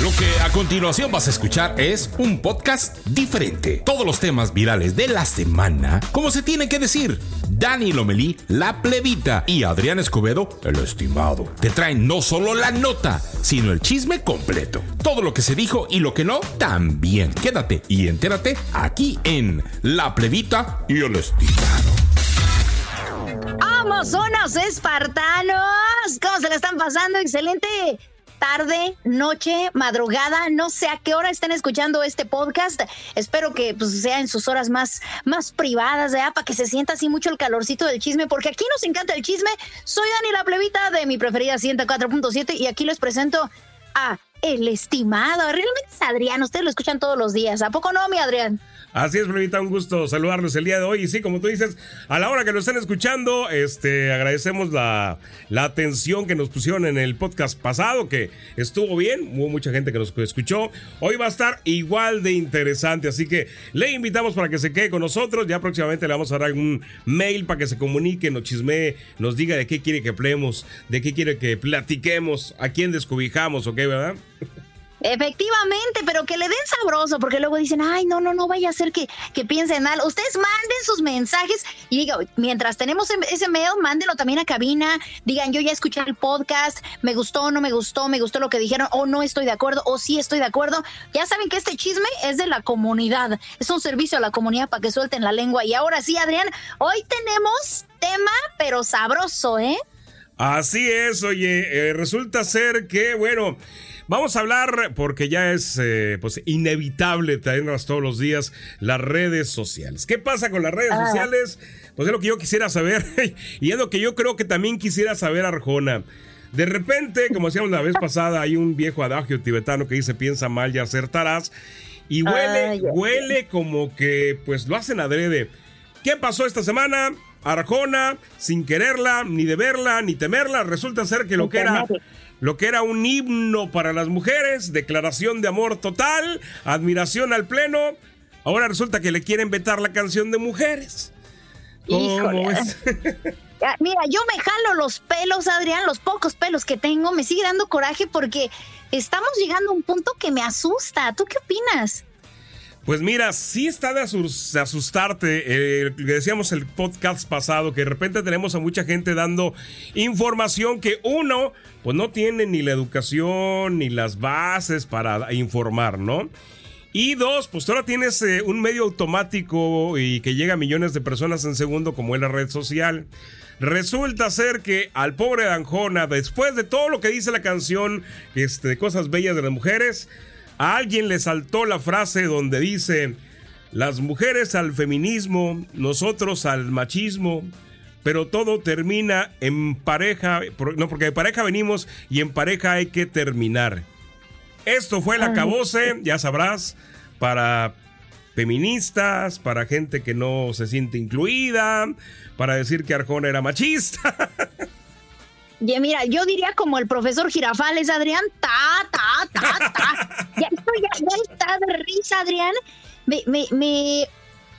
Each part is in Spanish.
Lo que a continuación vas a escuchar es un podcast diferente. Todos los temas virales de la semana, como se tiene que decir. Dani Lomelí, la plebita, y Adrián Escobedo, el estimado, te traen no solo la nota, sino el chisme completo. Todo lo que se dijo y lo que no, también. Quédate y entérate aquí en La plebita y el estimado. ¡Vamos, unos espartanos! ¿Cómo se le están pasando? Excelente tarde, noche, madrugada, no sé a qué hora estén escuchando este podcast. Espero que pues, sea en sus horas más, más privadas. Para que se sienta así mucho el calorcito del chisme, porque aquí nos encanta el chisme. Soy Dani la plebita de mi preferida 104.7 y aquí les presento a el estimado. Realmente es Adrián, ustedes lo escuchan todos los días. ¿A poco no, mi Adrián? Así es, Plebita, un gusto saludarlos el día de hoy. Y sí, como tú dices, a la hora que nos estén escuchando, este, agradecemos la, la atención que nos pusieron en el podcast pasado, que estuvo bien, hubo mucha gente que nos escuchó. Hoy va a estar igual de interesante, así que le invitamos para que se quede con nosotros. Ya próximamente le vamos a dar algún mail para que se comunique, nos chismee, nos diga de qué quiere que hablemos, de qué quiere que platiquemos, a quién descubijamos, ¿ok, verdad? Efectivamente, pero que le den sabroso, porque luego dicen, ay, no, no, no vaya a ser que, que piensen mal. Ustedes manden sus mensajes y diga, mientras tenemos em, ese mail, mándenlo también a cabina. Digan, yo ya escuché el podcast, me gustó, no me gustó, me gustó lo que dijeron, o no estoy de acuerdo, o sí estoy de acuerdo. Ya saben que este chisme es de la comunidad, es un servicio a la comunidad para que suelten la lengua. Y ahora sí, Adrián, hoy tenemos tema, pero sabroso, ¿eh? Así es, oye, eh, resulta ser que, bueno, Vamos a hablar, porque ya es eh, pues inevitable traernos todos los días las redes sociales. ¿Qué pasa con las redes Ah. sociales? Pues es lo que yo quisiera saber y es lo que yo creo que también quisiera saber Arjona. De repente, como decíamos la vez pasada, hay un viejo adagio tibetano que dice piensa mal y acertarás. Y huele, ay, huele como que pues lo hacen adrede. ¿Qué pasó esta semana? Arjona, sin quererla, ni deberla, ni temerla, resulta ser que lo que era lo que era un himno para las mujeres, declaración de amor total, admiración al pleno, ahora resulta que le quieren vetar la canción de mujeres. ¿Cómo Mira, yo me jalo los pelos, Adrián, los pocos pelos que tengo, me sigue dando coraje porque estamos llegando a un punto que me asusta. ¿Tú qué opinas? Pues mira, sí está de, asus- de asustarte. eh, decíamos el podcast pasado que de repente tenemos a mucha gente dando información que uno, pues no tiene ni la educación ni las bases para informar, ¿no? Y dos, pues ahora tienes eh, un medio automático y que llega a millones de personas en segundo como es la red social. Resulta ser que al pobre Danjona, después de todo lo que dice la canción, este, cosas bellas de las mujeres, a alguien le saltó la frase donde dice, las mujeres al feminismo, nosotros al machismo, pero todo termina en pareja, no, porque de pareja venimos y en pareja hay que terminar. Esto fue el acabose, ya sabrás, para feministas, para gente que no se siente incluida, para decir que Arjona era machista. Ya, mira, yo diría como el profesor Girafales, Adrián, ta, ta, ta, ta. Ya esto ya, ya está de risa, Adrián. Me, me, me,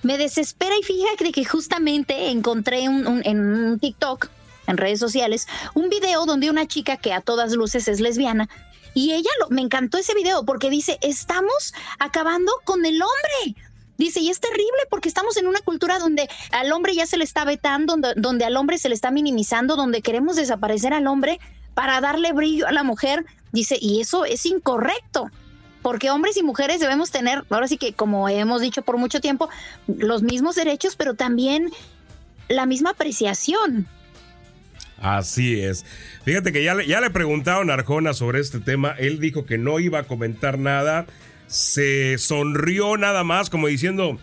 me desespera y fíjate que justamente encontré un, un- en un TikTok, en redes sociales, un video donde una chica que a todas luces es lesbiana, y ella lo, me encantó ese video porque dice, estamos acabando con el hombre. Dice, y es terrible porque estamos en una cultura donde al hombre ya se le está vetando, donde, al hombre se le está minimizando, donde queremos desaparecer al hombre para darle brillo a la mujer. Dice, y eso es incorrecto, porque hombres y mujeres debemos tener, ahora sí que como hemos dicho por mucho tiempo, los mismos derechos, pero también la misma apreciación. Así es. Fíjate que ya le, ya le preguntaron a Arjona sobre este tema. Él dijo que no iba a comentar nada. Se sonrió nada más, como diciendo: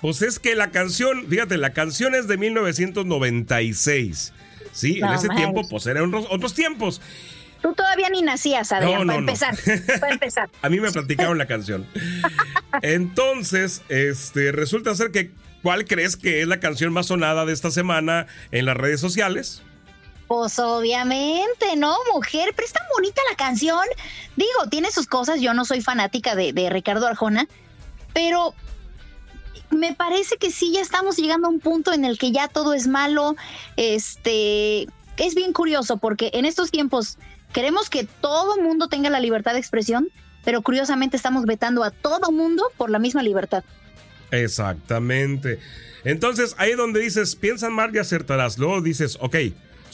Pues es que la canción, fíjate, la canción es de 1996. Sí, en ese tiempo, pues eran otros, tiempos. Tú todavía ni nacías, Adrián, No, no, para no. empezar. Para empezar. A mí me platicaron la canción. Entonces, este, resulta ser que, ¿cuál crees que es la canción más sonada de esta semana en las redes sociales? Pues obviamente, ¿no, mujer? Pero es tan bonita la canción. Digo, tiene sus cosas. Yo no soy fanática de, Ricardo Arjona, pero me parece que sí ya estamos llegando a un punto en el que ya todo es malo. Este es bien curioso porque en estos tiempos queremos que todo mundo tenga la libertad de expresión, pero curiosamente estamos vetando a todo mundo por la misma libertad. Exactamente. Entonces, ahí donde dices, piensan mal y acertarás. Luego dices, ok,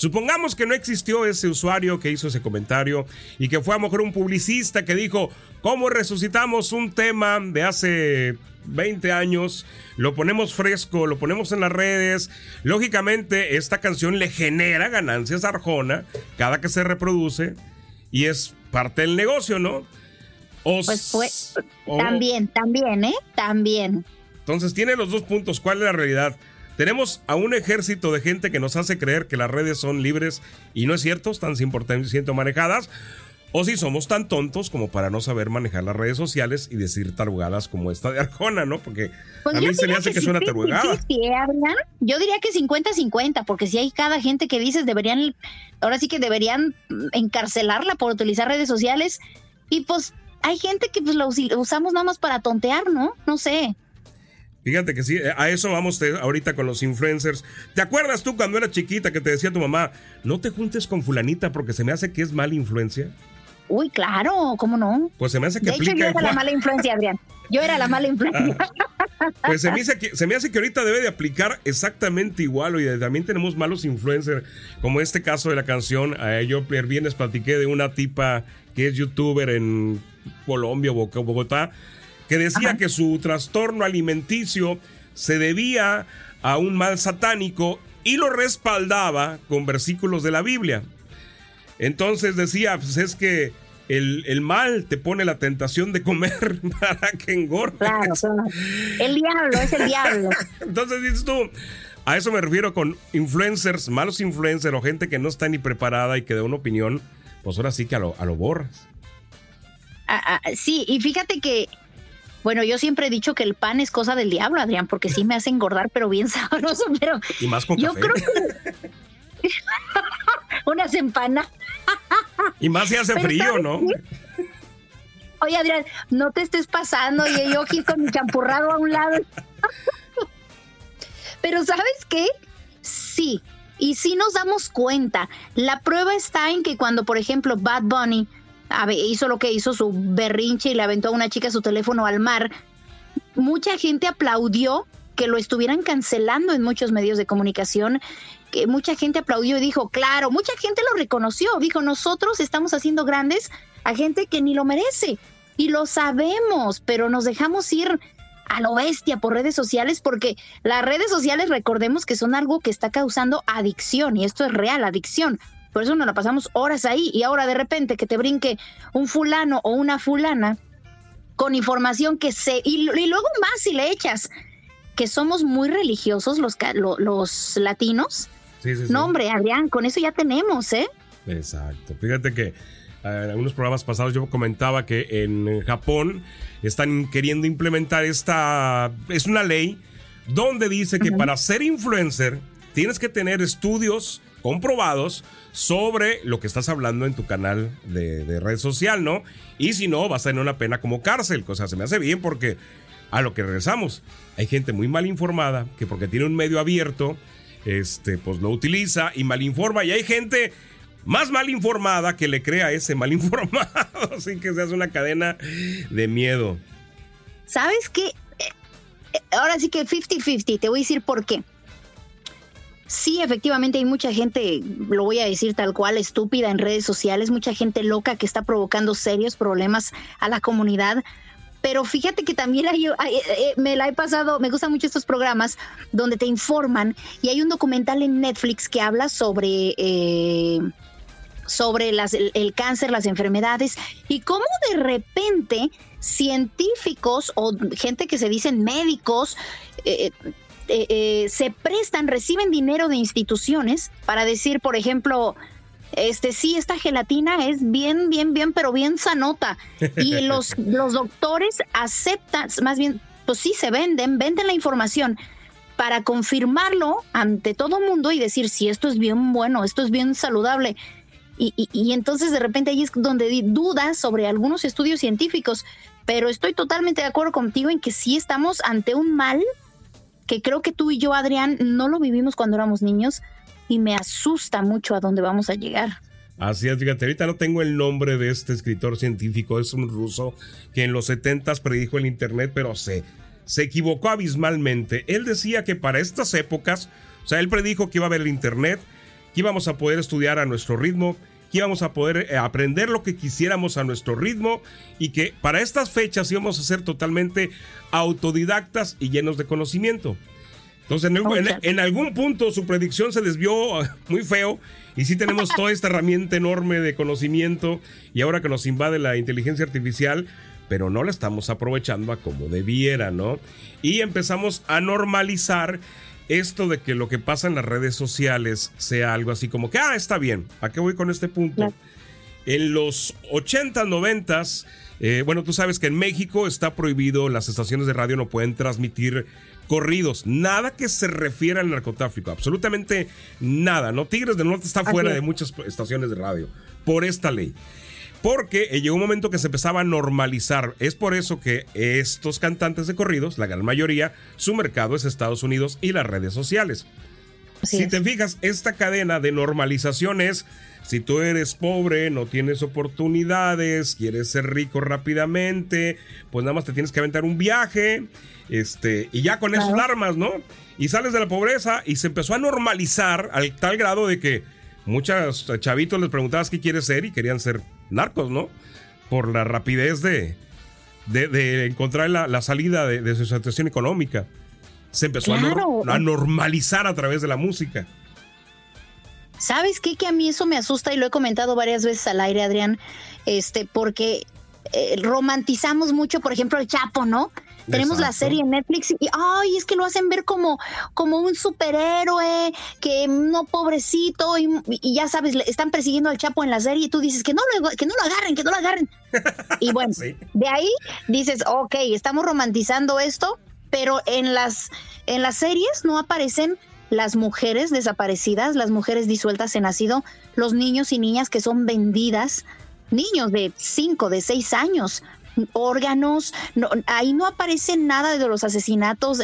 supongamos que no existió ese usuario que hizo ese comentario y que fue a lo mejor un publicista que dijo, ¿cómo resucitamos un tema de hace 20 años? Lo ponemos fresco, lo ponemos en las redes. Lógicamente, esta canción le genera ganancias a Arjona cada que se reproduce y es parte del negocio, ¿no? O Pues fue o- también, también, ¿eh? También. entonces tiene los dos puntos. ¿Cuál es la realidad? Tenemos a un ejército de gente que nos hace creer que las redes son libres y no es cierto, están 100% manejadas. O si somos tan tontos como para no saber manejar las redes sociales y decir tarugadas como esta de Arjona, ¿no? Porque Pues a mí se diría hace que 50-50, tarugada. Yo diría que 50-50, porque si hay cada gente que dices deberían, ahora sí que deberían encarcelarla por utilizar redes sociales. Y pues hay gente que pues la usamos nada más para tontear, ¿no? No sé. Fíjate que sí, a eso vamos te- ahorita con los influencers. ¿Te acuerdas tú cuando era chiquita que te decía tu mamá, no te juntes con fulanita porque se me hace que es mala influencia? Uy, claro, ¿cómo no? Pues se me hace que De hecho, yo era la mala influencia, Adrián. Yo era la mala influencia. Pues se me, hace que, se me hace que ahorita debe de aplicar exactamente igual. Oye, también tenemos malos influencers, como este caso de la canción. eh, yo el viernes platiqué de una tipa que es youtuber en Colombia, Bo- Bogotá, que decía que su trastorno alimenticio se debía a un mal satánico y lo respaldaba con versículos de la Biblia. Entonces decía, pues es que el, el mal te pone la tentación de comer para que engordes. Claro, claro. El diablo, es el diablo. Entonces dices tú, a eso me refiero con influencers, malos influencers o gente que no está ni preparada y que da una opinión, pues ahora sí que a lo, a lo borras. Ah, ah, sí, y fíjate que, bueno, yo siempre he dicho que el pan es cosa del diablo, Adrián, porque sí me hace engordar, pero bien sabroso, pero Y más con yo café. creo que unas empanadas. Y más si hace Pero frío, ¿sabes ¿no? qué? Oye, Adrián, no te estés pasando, y yo aquí con mi champurrado a un lado. Pero ¿sabes qué? Sí, y sí nos damos cuenta. La prueba está en que cuando, por ejemplo, Bad Bunny hizo lo que hizo, su berrinche y le aventó a una chica su teléfono al mar, mucha gente aplaudió que lo estuvieran cancelando en muchos medios de comunicación, que mucha gente aplaudió y dijo, claro, mucha gente lo reconoció, dijo, nosotros estamos haciendo grandes a gente que ni lo merece y lo sabemos, pero nos dejamos ir a lo bestia por redes sociales porque las redes sociales recordemos que son algo que está causando adicción y esto es real, adicción. Por eso nos la pasamos horas ahí y ahora de repente que te brinque un fulano o una fulana con información que se... Y, y luego más si le echas que somos muy religiosos los, los latinos. Sí, sí, sí. No, hombre, Adrián, con eso ya tenemos, ¿eh? Exacto. Fíjate que en algunos programas pasados yo comentaba que en Japón están queriendo implementar esta. Es una ley donde dice que para ser influencer tienes que tener estudios comprobados sobre lo que estás hablando en tu canal de, red social, ¿no? Y si no, vas a tener una pena como cárcel. O sea, se me hace bien porque a lo que regresamos, hay gente muy mal informada que porque tiene un medio abierto, este, pues lo utiliza y mal informa. Y hay gente más mal informada que le crea ese mal informado. Así que se hace una cadena de miedo. ¿Sabes qué? Eh, eh, Ahora sí que 50-50, te voy a decir por qué. Sí, efectivamente hay mucha gente, lo voy a decir tal cual, estúpida en redes sociales, mucha gente loca que está provocando serios problemas a la comunidad. Pero fíjate que también hay, hay- eh, me la he pasado, me gustan mucho estos programas donde te informan y hay un documental en Netflix que habla sobre eh, sobre el, el cáncer, las enfermedades y cómo de repente científicos o gente que se dicen médicos eh, eh, eh, se prestan, reciben dinero de instituciones para decir, por ejemplo, este sí, esta gelatina es bien, bien, bien, pero bien sanota. Y los, los doctores aceptan, más bien, pues sí se venden, venden la información para confirmarlo ante todo mundo y decir si esto es bien bueno, esto es bien saludable. Y, y, y entonces de repente ahí es donde di dudas sobre algunos estudios científicos, pero estoy totalmente de acuerdo contigo en que sí estamos ante un mal que creo que tú y yo, Adrián, no lo vivimos cuando éramos niños y me asusta mucho a dónde vamos a llegar. Así es, fíjate, ahorita no tengo el nombre de este escritor científico, es un ruso que en los 70 predijo el Internet, pero se, se equivocó abismalmente. Él decía que para estas épocas, o sea, él predijo que iba a haber el Internet, que íbamos a poder estudiar a nuestro ritmo, que íbamos a poder eh, aprender lo que quisiéramos a nuestro ritmo y que para estas fechas íbamos a ser totalmente autodidactas y llenos de conocimiento. Entonces, en, el, en, en, algún punto su predicción se desvió muy feo y sí tenemos toda esta herramienta enorme de conocimiento y ahora que nos invade la inteligencia artificial, pero no la estamos aprovechando a como debiera, ¿no? Y empezamos a normalizar esto de que lo que pasa en las redes sociales sea algo así como que, ah, está bien, ¿a qué voy con este punto? En los 80, 90, eh, bueno, tú sabes que en México está prohibido, las estaciones de radio no pueden transmitir corridos, nada que se refiera al narcotráfico, absolutamente nada, ¿no? Tigres del Norte está fuera de muchas estaciones de radio por esta ley. Porque llegó un momento que se empezaba a normalizar. Es por eso que estos cantantes de corridos, la gran mayoría, su mercado es Estados Unidos y las redes sociales. Así si es. te fijas, esta cadena de normalización es, si tú eres pobre, no tienes oportunidades, quieres ser rico rápidamente, pues nada más te tienes que aventar un viaje, este, y ya con esas armas, ¿no? Y sales de la pobreza y se empezó a normalizar al tal grado de que muchos chavitos les preguntabas qué quieres ser y querían ser narcos, ¿no? Por la rapidez de, de, de encontrar la, la salida de, de, su situación económica. Se empezó claro. a, no, a, normalizar a través de la música. ¿Sabes qué? Que a mí eso me asusta y lo he comentado varias veces al aire, Adrián, este, porque eh, romantizamos mucho, por ejemplo, el Chapo, ¿no? Tenemos Exacto. la serie en Netflix y ay, es que lo hacen ver como, como un superhéroe, que no pobrecito, y, y, ya sabes, le están persiguiendo al Chapo en la serie y tú dices que no lo, que no lo agarren, que no lo agarren. Y bueno, sí. de ahí dices, ok, estamos romantizando esto, pero en las, en las series no aparecen las mujeres desaparecidas, las mujeres disueltas en nacido, los niños y niñas que son vendidas, niños de 5, de 6 años, órganos, no, ahí no aparece nada de los asesinatos,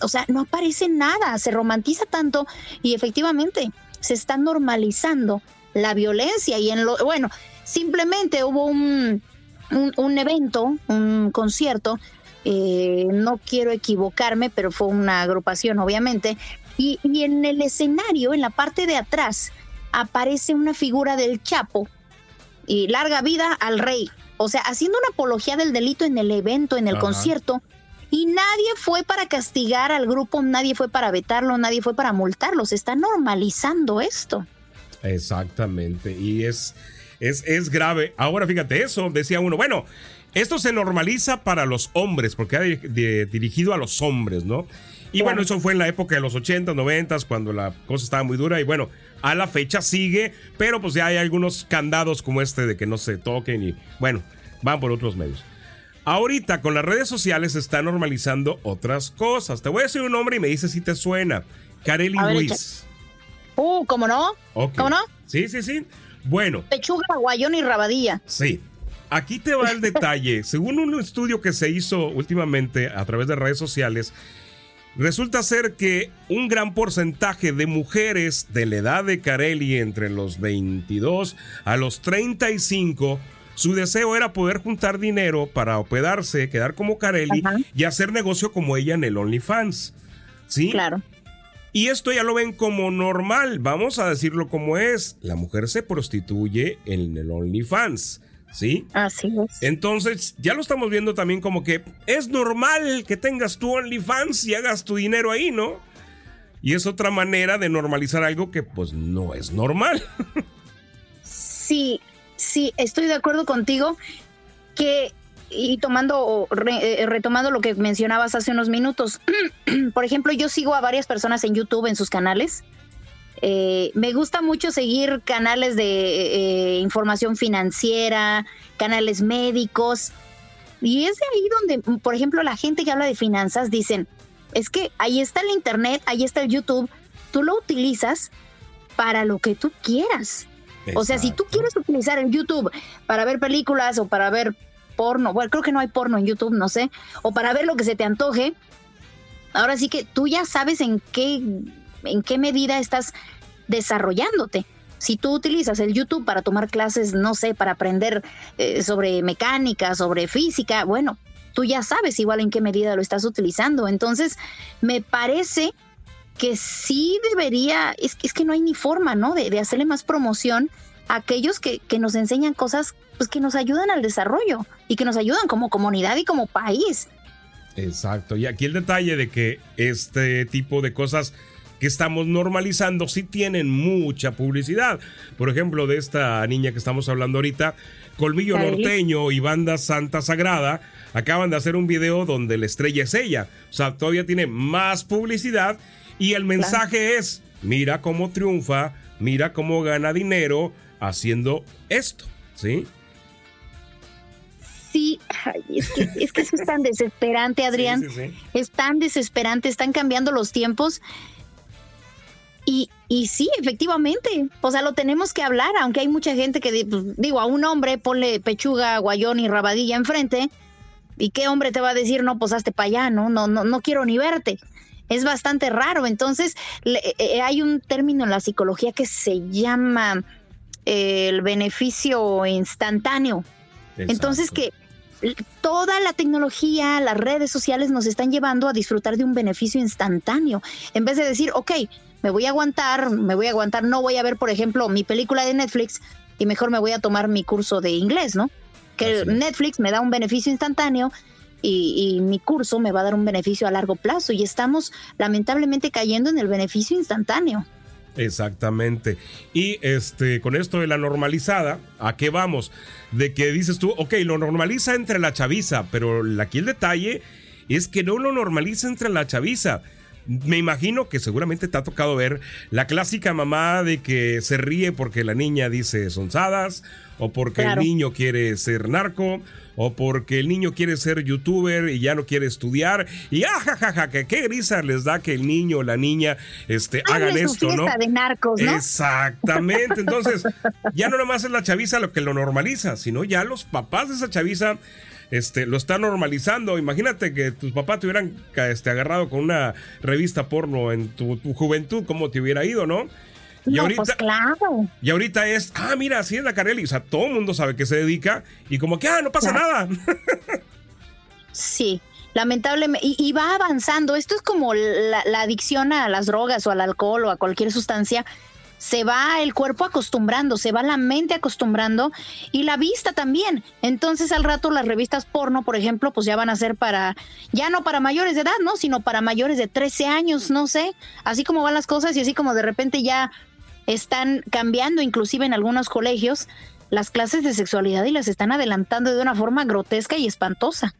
o sea, no aparece nada, se romantiza tanto y efectivamente se está normalizando la violencia y en lo, bueno, simplemente hubo un, un, un evento, un concierto, eh, no quiero equivocarme, pero fue una agrupación obviamente, y, y en el escenario, en la parte de atrás, aparece una figura del Chapo y larga vida al rey o sea, haciendo una apología del delito en el evento, en el Ajá. concierto, y nadie fue para castigar al grupo, nadie fue para vetarlo, nadie fue para multarlo, se está normalizando esto. Exactamente, y es, es, es grave. Ahora fíjate eso, decía uno, bueno, esto se normaliza para los hombres, porque ha dirigido a los hombres, ¿no? Y bueno, eso fue en la época de los 80, 90, cuando la cosa estaba muy dura. Y bueno, a la fecha sigue, pero pues ya hay algunos candados como este de que no se toquen y bueno, van por otros medios. Ahorita con las redes sociales se está normalizando otras cosas. Te voy a decir un nombre y me dices si te suena. Kareli Ruiz. Uh, ¿cómo no? Okay. ¿Cómo no? Sí, sí, sí. Bueno. Pechuga, guayón y rabadilla. Sí. Aquí te va el detalle. Según un estudio que se hizo últimamente a través de redes sociales, Resulta ser que un gran porcentaje de mujeres de la edad de Carelli entre los 22 a los 35 su deseo era poder juntar dinero para hospedarse, quedar como Carelli Ajá. y hacer negocio como ella en el OnlyFans. ¿Sí? Claro. Y esto ya lo ven como normal, vamos a decirlo como es. La mujer se prostituye en el OnlyFans. ¿Sí? Así es. Entonces, ya lo estamos viendo también como que es normal que tengas tu OnlyFans y hagas tu dinero ahí, ¿no? Y es otra manera de normalizar algo que pues no es normal. Sí, sí, estoy de acuerdo contigo que y tomando re, eh, retomando lo que mencionabas hace unos minutos, por ejemplo, yo sigo a varias personas en YouTube en sus canales Eh, me gusta mucho seguir canales de eh, información financiera, canales médicos. Y es de ahí donde, por ejemplo, la gente que habla de finanzas dicen, es que ahí está el Internet, ahí está el YouTube, tú lo utilizas para lo que tú quieras. O sea, si tú quieres utilizar el YouTube para ver películas o para ver porno, bueno, creo que no hay porno en YouTube, no sé, o para ver lo que se te antoje, ahora sí que tú ya sabes en qué, en qué medida estás desarrollándote. Si tú utilizas el YouTube para tomar clases, no sé, para aprender eh, sobre mecánica, sobre física, bueno, tú ya sabes igual en qué medida lo estás utilizando. Entonces, me parece que sí debería, es, que no hay ni forma, ¿no? De, de hacerle más promoción a aquellos que, que, nos enseñan cosas pues, que nos ayudan al desarrollo y que nos ayudan como comunidad y como país. Exacto. Y aquí el detalle de que este tipo de cosas que estamos normalizando sí tienen mucha publicidad. Por ejemplo, de esta niña que estamos hablando ahorita, Colmillo Norteño y Banda Santa Sagrada acaban de hacer un video donde la estrella es ella. O sea, todavía tiene más publicidad y el mensaje claro. es, mira cómo triunfa, mira cómo gana dinero haciendo esto, ¿sí? Sí, ay, es, que, es, que, eso es tan desesperante, Adrián. Sí, sí, sí. Es tan desesperante, están cambiando los tiempos. Y, y, sí, efectivamente, o sea, lo tenemos que hablar, aunque hay mucha gente que, pues, digo, a un hombre ponle pechuga, guayón y rabadilla enfrente, ¿y qué hombre te va a decir, no, pues hazte para allá, no, no, no, no quiero ni verte? Es bastante raro. Entonces, le, eh, hay un término en la psicología que se llama eh, el beneficio instantáneo. Exacto. Entonces, que toda la tecnología, las redes sociales nos están llevando a disfrutar de un beneficio instantáneo. En vez de decir, ok, me voy a aguantar, me voy a aguantar, no voy a ver, por ejemplo, mi película de Netflix y mejor me voy a tomar mi curso de inglés, ¿no? Que Así Netflix me da un beneficio instantáneo y, y, mi curso me va a dar un beneficio a largo plazo y estamos lamentablemente cayendo en el beneficio instantáneo. Exactamente. Y este, con esto de la normalizada, ¿a qué vamos? De que dices tú, ok, lo normaliza entre la chaviza, pero aquí el detalle es que no lo normaliza entre la chaviza. Me imagino que seguramente te ha tocado ver la clásica mamá de que se ríe porque la niña dice sonzadas, o porque claro. el niño quiere ser narco, o porque el niño quiere ser youtuber y ya no quiere estudiar, y ajajaja, que qué risa les da que el niño o la niña este, hagan esto, ¿no? De narcos, ¿no? Exactamente. Entonces, ya no nomás es la chaviza lo que lo normaliza, sino ya los papás de esa chaviza este, lo está normalizando. Imagínate que tus papás te hubieran este, agarrado con una revista porno en tu, tu juventud, ¿cómo te hubiera ido, no? Y no, ahorita, pues claro. Y ahorita es, ah, mira, así es la Carelli. O sea, todo el mundo sabe que se dedica y como que, ah, no pasa claro. nada. sí, lamentablemente. Y, y, va avanzando. Esto es como la, la adicción a las drogas o al alcohol o a cualquier sustancia se va el cuerpo acostumbrando, se va la mente acostumbrando y la vista también. Entonces al rato las revistas porno, por ejemplo, pues ya van a ser para, ya no para mayores de edad, ¿no? Sino para mayores de 13 años, no sé. Así como van las cosas y así como de repente ya están cambiando, inclusive en algunos colegios, las clases de sexualidad y las están adelantando de una forma grotesca y espantosa.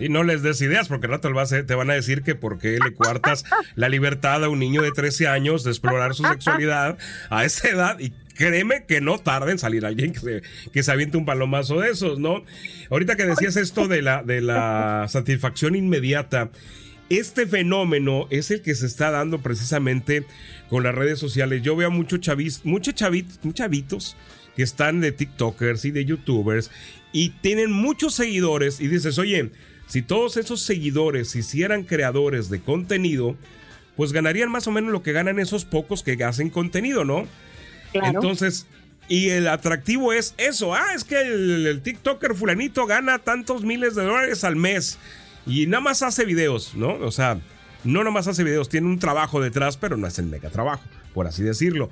Sí, no les des ideas, porque al rato te van a decir que por qué le cuartas la libertad a un niño de 13 años de explorar su sexualidad a esa edad. Y créeme que no tarda en salir alguien que se, que se aviente un palomazo de esos, ¿no? Ahorita que decías esto de la, de la satisfacción inmediata, este fenómeno es el que se está dando precisamente con las redes sociales. Yo veo a muchos chavis, muchos chavitos, muchos chavitos que están de TikTokers y de YouTubers y tienen muchos seguidores y dices, oye, si todos esos seguidores se hicieran creadores de contenido, pues ganarían más o menos lo que ganan esos pocos que hacen contenido, ¿no? Claro. Entonces, y el atractivo es eso, ah, es que el, el, TikToker fulanito gana tantos miles de dólares al mes y nada más hace videos, ¿no? O sea, no nada más hace videos, tiene un trabajo detrás, pero no es el mega trabajo, por así decirlo.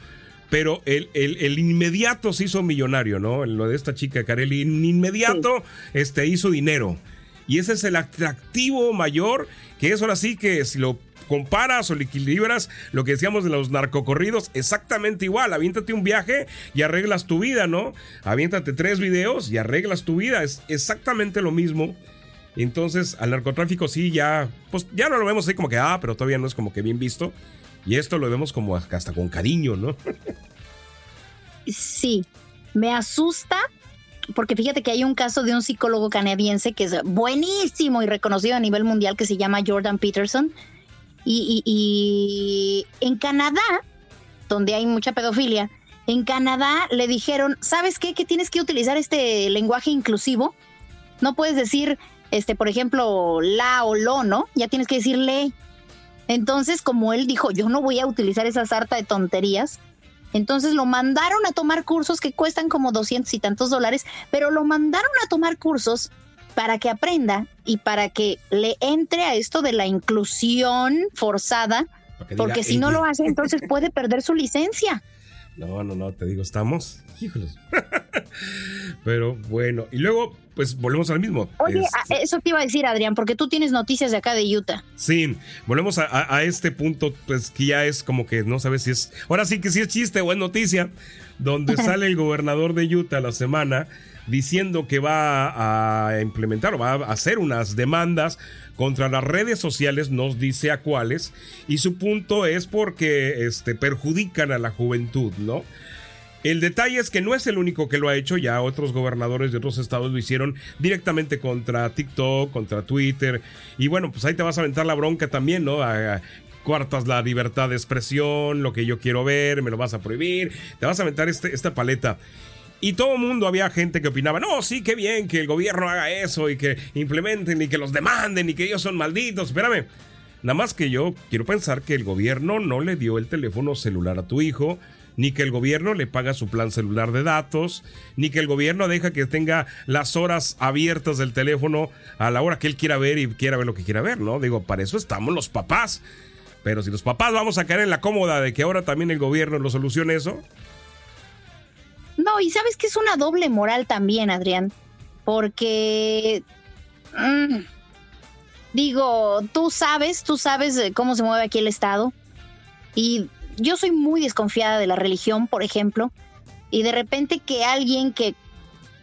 Pero el, el, el inmediato se hizo millonario, ¿no? Lo de esta chica Carelli, inmediato sí. este, hizo dinero. Y ese es el atractivo mayor, que es ahora sí que si lo comparas o equilibras lo que decíamos de los narcocorridos, exactamente igual. Aviéntate un viaje y arreglas tu vida, ¿no? Aviéntate tres videos y arreglas tu vida. Es exactamente lo mismo. Entonces, al narcotráfico sí ya, pues ya no lo vemos así como que, ah, pero todavía no es como que bien visto. Y esto lo vemos como hasta con cariño, ¿no? Sí, me asusta porque fíjate que hay un caso de un psicólogo canadiense que es buenísimo y reconocido a nivel mundial que se llama Jordan Peterson. Y, en Canadá, donde hay mucha pedofilia, en Canadá le dijeron, ¿sabes qué? Que tienes que utilizar este lenguaje inclusivo. No puedes decir, este, por ejemplo, la o lo, ¿no? Ya tienes que decir le. Entonces, como él dijo, yo no voy a utilizar esa sarta de tonterías, entonces lo mandaron a tomar cursos que cuestan como 200 y tantos dólares, pero lo mandaron a tomar cursos para que aprenda y para que le entre a esto de la inclusión forzada, porque si no lo hace, entonces puede perder su licencia. No, no, no, te digo, estamos. Híjoles. Pero bueno, y luego, pues volvemos al mismo. Oye, este eso te iba a decir, Adrián, porque tú tienes noticias de acá de Utah. Sí, volvemos a, este punto, pues que ya es como que no sabes si es. Ahora sí que si es chiste o es noticia, donde sale el gobernador de Utah la semana diciendo que va a implementar o va a hacer unas demandas contra las redes sociales, nos dice a cuáles, y su punto es porque este, perjudican a la juventud, ¿no? El detalle es que no es el único que lo ha hecho, ya otros gobernadores de otros estados lo hicieron directamente contra TikTok, contra Twitter, y bueno, pues ahí te vas a aventar la bronca también, ¿no? A, cuartas la libertad de expresión, lo que yo quiero ver, me lo vas a prohibir, te vas a aventar este, esta paleta. Y todo el mundo había gente que opinaba, no, sí, qué bien que el gobierno haga eso y que implementen y que los demanden y que ellos son malditos. Espérame, nada más que yo quiero pensar que el gobierno no le dio el teléfono celular a tu hijo, ni que el gobierno le paga su plan celular de datos, ni que el gobierno deja que tenga las horas abiertas del teléfono a la hora que él quiera ver y quiera ver lo que quiera ver, ¿no? Digo, para eso estamos los papás. Pero si los papás vamos a caer en la cómoda de que ahora también el gobierno lo solucione eso, no, y sabes que es una doble moral también, Adrián, porque... Mm, digo, tú sabes, tú sabes cómo se mueve aquí el Estado. Y yo soy muy desconfiada de la religión, por ejemplo. Y de repente que alguien que,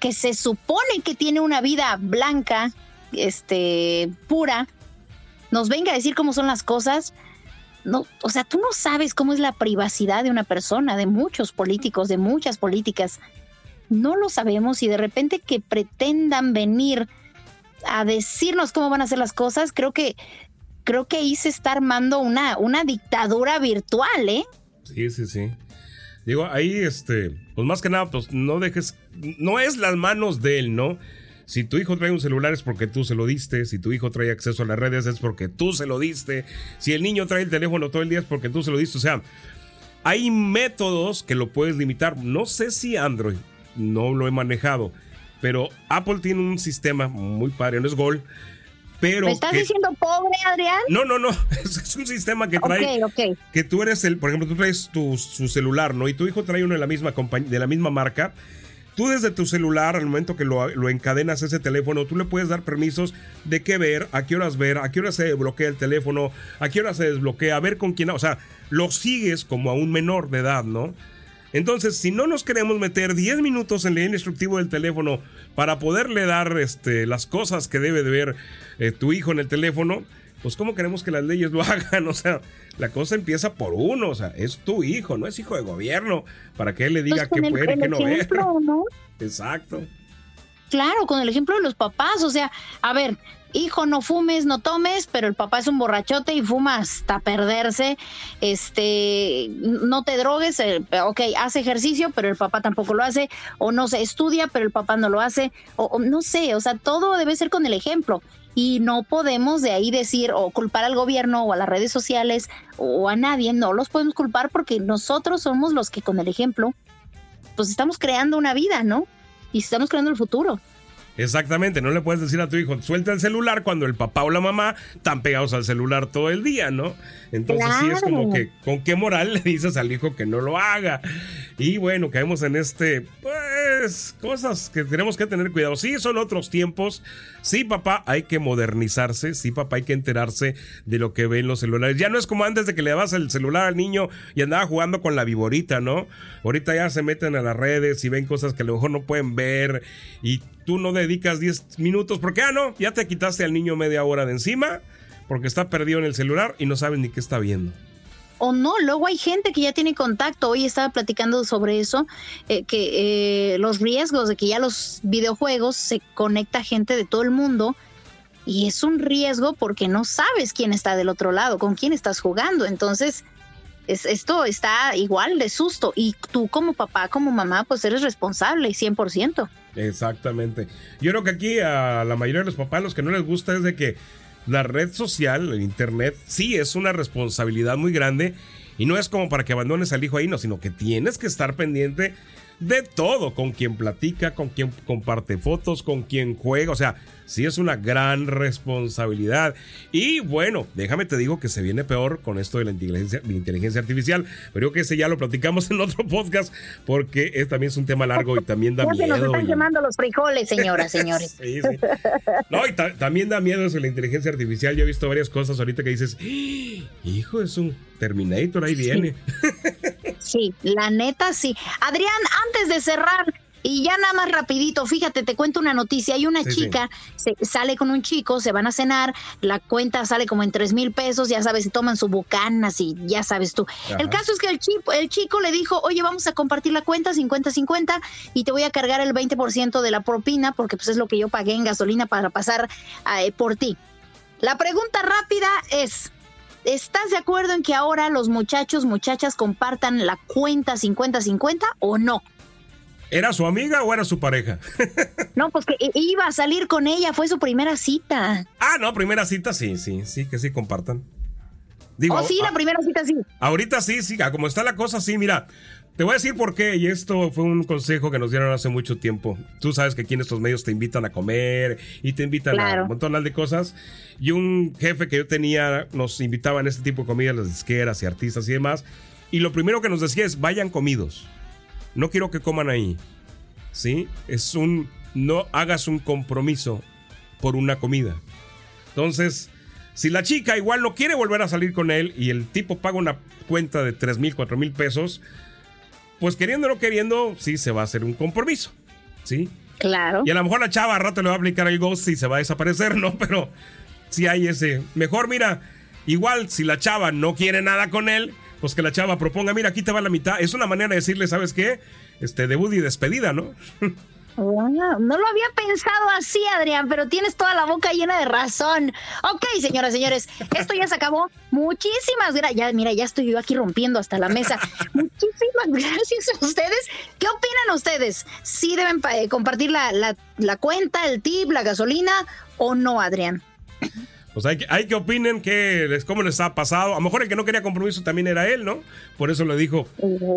que se supone que tiene una vida blanca, este, pura, nos venga a decir cómo son las cosas, no, o sea, tú no sabes cómo es la privacidad de una persona, de muchos políticos, de muchas políticas. No lo sabemos y de repente que pretendan venir a decirnos cómo van a hacer las cosas, creo que creo que ahí se está armando una, una dictadura virtual, ¿eh? Sí, sí, sí. Digo, ahí, este, pues más que nada, pues no dejes, no es las manos de él, ¿no? Si tu hijo trae un celular es porque tú se lo diste. Si tu hijo trae acceso a las redes es porque tú se lo diste. Si el niño trae el teléfono todo el día es porque tú se lo diste. O sea, hay métodos que lo puedes limitar. No sé si Android, no lo he manejado. Pero Apple tiene un sistema muy padre, no es Gol. Pero ¿Me estás diciendo pobre, Adrián? No, no, no. Es, un sistema que trae. Que tú eres el. Por ejemplo, tú traes tu, su celular, ¿no? Y tu hijo trae uno de la misma, de la misma marca Tú desde tu celular, al momento que lo, encadenas ese teléfono, tú le puedes dar permisos de qué ver, a qué horas ver, a qué hora se bloquea el teléfono, a qué hora se desbloquea, a ver con quién, o sea, lo sigues como a un menor de edad, ¿no? Entonces, si no nos queremos meter 10 minutos en el instructivo del teléfono para poderle dar este, las cosas que debe de ver eh, tu hijo en el teléfono, pues ¿cómo queremos que las leyes lo hagan? O sea, la cosa empieza por uno, o sea, es tu hijo, no es hijo de gobierno, para que él le diga pues qué puede y qué no ver. ¿no? Exacto. Claro, con el ejemplo de los papás, o sea, a ver, hijo, no fumes, no tomes, pero el papá es un borrachote y fuma hasta perderse, este, no te drogues, eh, ok, hace ejercicio, pero el papá tampoco lo hace, o no se estudia, pero el papá no lo hace, o no sé, o sea, todo debe ser con el ejemplo y no podemos de ahí decir o culpar al gobierno o a las redes sociales o a nadie, no los podemos culpar porque nosotros somos los que con el ejemplo pues estamos creando una vida, ¿no? Y estamos creando el futuro. Exactamente, no le puedes decir a tu hijo, suelta el celular cuando el papá o la mamá están pegados al celular todo el día, ¿no? Entonces sí es como que, ¿con qué moral le dices al hijo que no lo haga? Y bueno, caemos en este, pues, cosas que tenemos que tener cuidado. Sí, son otros tiempos. Sí, papá, hay que modernizarse. Sí, papá, hay que enterarse de lo que ven los celulares. Ya no es como antes de que le dabas el celular al niño y andaba jugando con la viborita, ¿no? Ahorita ya se meten a las redes y ven cosas que a lo mejor no pueden ver y tú no dedicas 10 minutos porque, ah, no, ya te quitaste al niño media hora de encima porque está perdido en el celular y no sabes ni qué está viendo. o no. Luego hay gente que ya tiene contacto. Hoy estaba platicando sobre eso, eh, que eh, los riesgos de que ya los videojuegos se conecta gente de todo el mundo y es un riesgo porque no sabes quién está del otro lado, con quién estás jugando. Entonces, es, esto está igual de susto y tú como papá, como mamá, pues eres responsable 100%. Exactamente. Yo creo que aquí a la mayoría de los papás los que no les gusta es de que la red social, el internet, sí es una responsabilidad muy grande y no es como para que abandones al hijo ahí, no, sino que tienes que estar pendiente de todo, con quien platica, con quien comparte fotos, con quien juega, o sea, sí es una gran responsabilidad. Y bueno, déjame te digo que se viene peor con esto de la inteligencia, de inteligencia artificial, pero creo que ese ya lo platicamos en otro podcast porque es, también es un tema largo y también da Ya se miedo. nos están y- quemando los frijoles, señoras, señores. Sí, sí. No, y ta- también da miedo eso de la inteligencia artificial. Yo he visto varias cosas ahorita que dices, "Ah, hijo, es un Terminator, ahí viene. Sí, la neta sí. Adrián, antes de cerrar, y ya nada más rapidito, fíjate, te cuento una noticia. Hay una Sí, sí. chica, se, sale con un chico, se van a cenar, la cuenta sale como en tres mil pesos, ya sabes, se toman su bucanas y ya sabes tú. Ajá. El caso es que el chico, el chico le dijo, oye, vamos a compartir la cuenta 50-50 y te voy a cargar el 20% de la propina porque pues es lo que yo pagué en gasolina para pasar eh, por ti. La pregunta rápida es, ¿estás de acuerdo en que ahora los muchachos, muchachas compartan la cuenta 50-50 o no? ¿Era su amiga o era su pareja? No, pues que iba a salir con ella, fue su primera cita. ah, no, primera cita, sí, sí, sí, que sí compartan. Digo, oh, sí, la primera cita sí. ahorita sí, sí, a como está la cosa, sí, mira. Te voy a decir por qué, y esto fue un consejo que nos dieron hace mucho tiempo. Tú sabes que aquí en estos medios te invitan a comer y te invitan a Claro. un montón de cosas. Y un jefe que yo tenía nos invitaba en este tipo de comidas, las disqueras y artistas y demás. Y lo primero que nos decía es, vayan comidos. No quiero que coman ahí. ¿Sí? Es un, no hagas un compromiso por una comida. Entonces, si la chica igual no quiere volver a salir con él y el tipo paga una cuenta de 3 mil, 4 mil pesos, pues queriendo o no queriendo, sí se va a hacer un compromiso. ¿Sí? Claro. Y a lo mejor la chava a rato le va a aplicar el ghost y se va a desaparecer, ¿no? Pero si hay ese. Mejor, mira, igual si la chava no quiere nada con él, pues que la chava proponga, mira, aquí te va la mitad. Es una manera de decirle, ¿sabes qué? Este, debut y despedida, ¿no? No lo había pensado así, Adrián, pero tienes toda la boca llena de razón. Ok, señoras, señores, esto ya se acabó. Muchísimas gracias. Mira, ya estoy yo aquí rompiendo hasta la mesa. Muchísimas gracias a ustedes. ¿Qué opinan ustedes? ¿Sí deben eh, compartir la, la, la cuenta, el tip, la gasolina o no, Adrián? Pues hay que, hay que opinen que les, cómo les ha pasado. A lo mejor el que no quería compromiso también era él, ¿no? Por eso le dijo,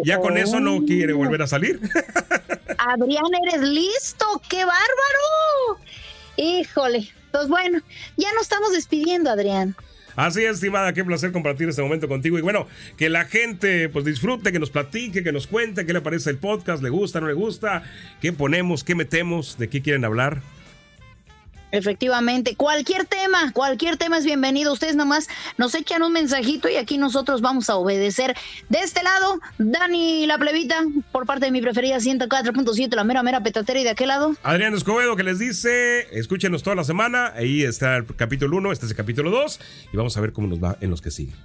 ya con eso no quiere volver a salir. Adrián, eres listo. ¡Qué bárbaro! Híjole. Pues bueno, ya nos estamos despidiendo, Adrián. Así es, estimada, qué placer compartir este momento contigo. Y bueno, que la gente pues disfrute, que nos platique, que nos cuente qué le parece el podcast, le gusta, no le gusta, qué ponemos, qué metemos, de qué quieren hablar. Efectivamente, cualquier tema, cualquier tema es bienvenido. Ustedes nomás nos echan un mensajito y aquí nosotros vamos a obedecer. De este lado, Dani la plebita, por parte de mi preferida 104.7, la mera mera petatera y de aquel lado. Adrián Escobedo que les dice, escúchenos toda la semana, ahí está el capítulo 1, este es el capítulo 2 y vamos a ver cómo nos va en los que siguen.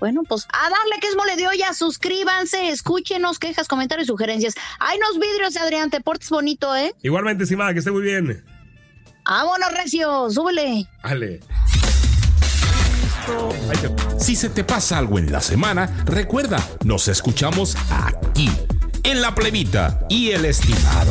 Bueno, pues a darle que es mole de olla, suscríbanse, escúchenos, quejas, comentarios, sugerencias. Hay unos vidrios, Adrián, te portes bonito, ¿eh? Igualmente, estimada, que esté muy bien. Vámonos, Recio, súbele. Ale. Si se te pasa algo en la semana, recuerda, nos escuchamos aquí, en la plebita y el estimado.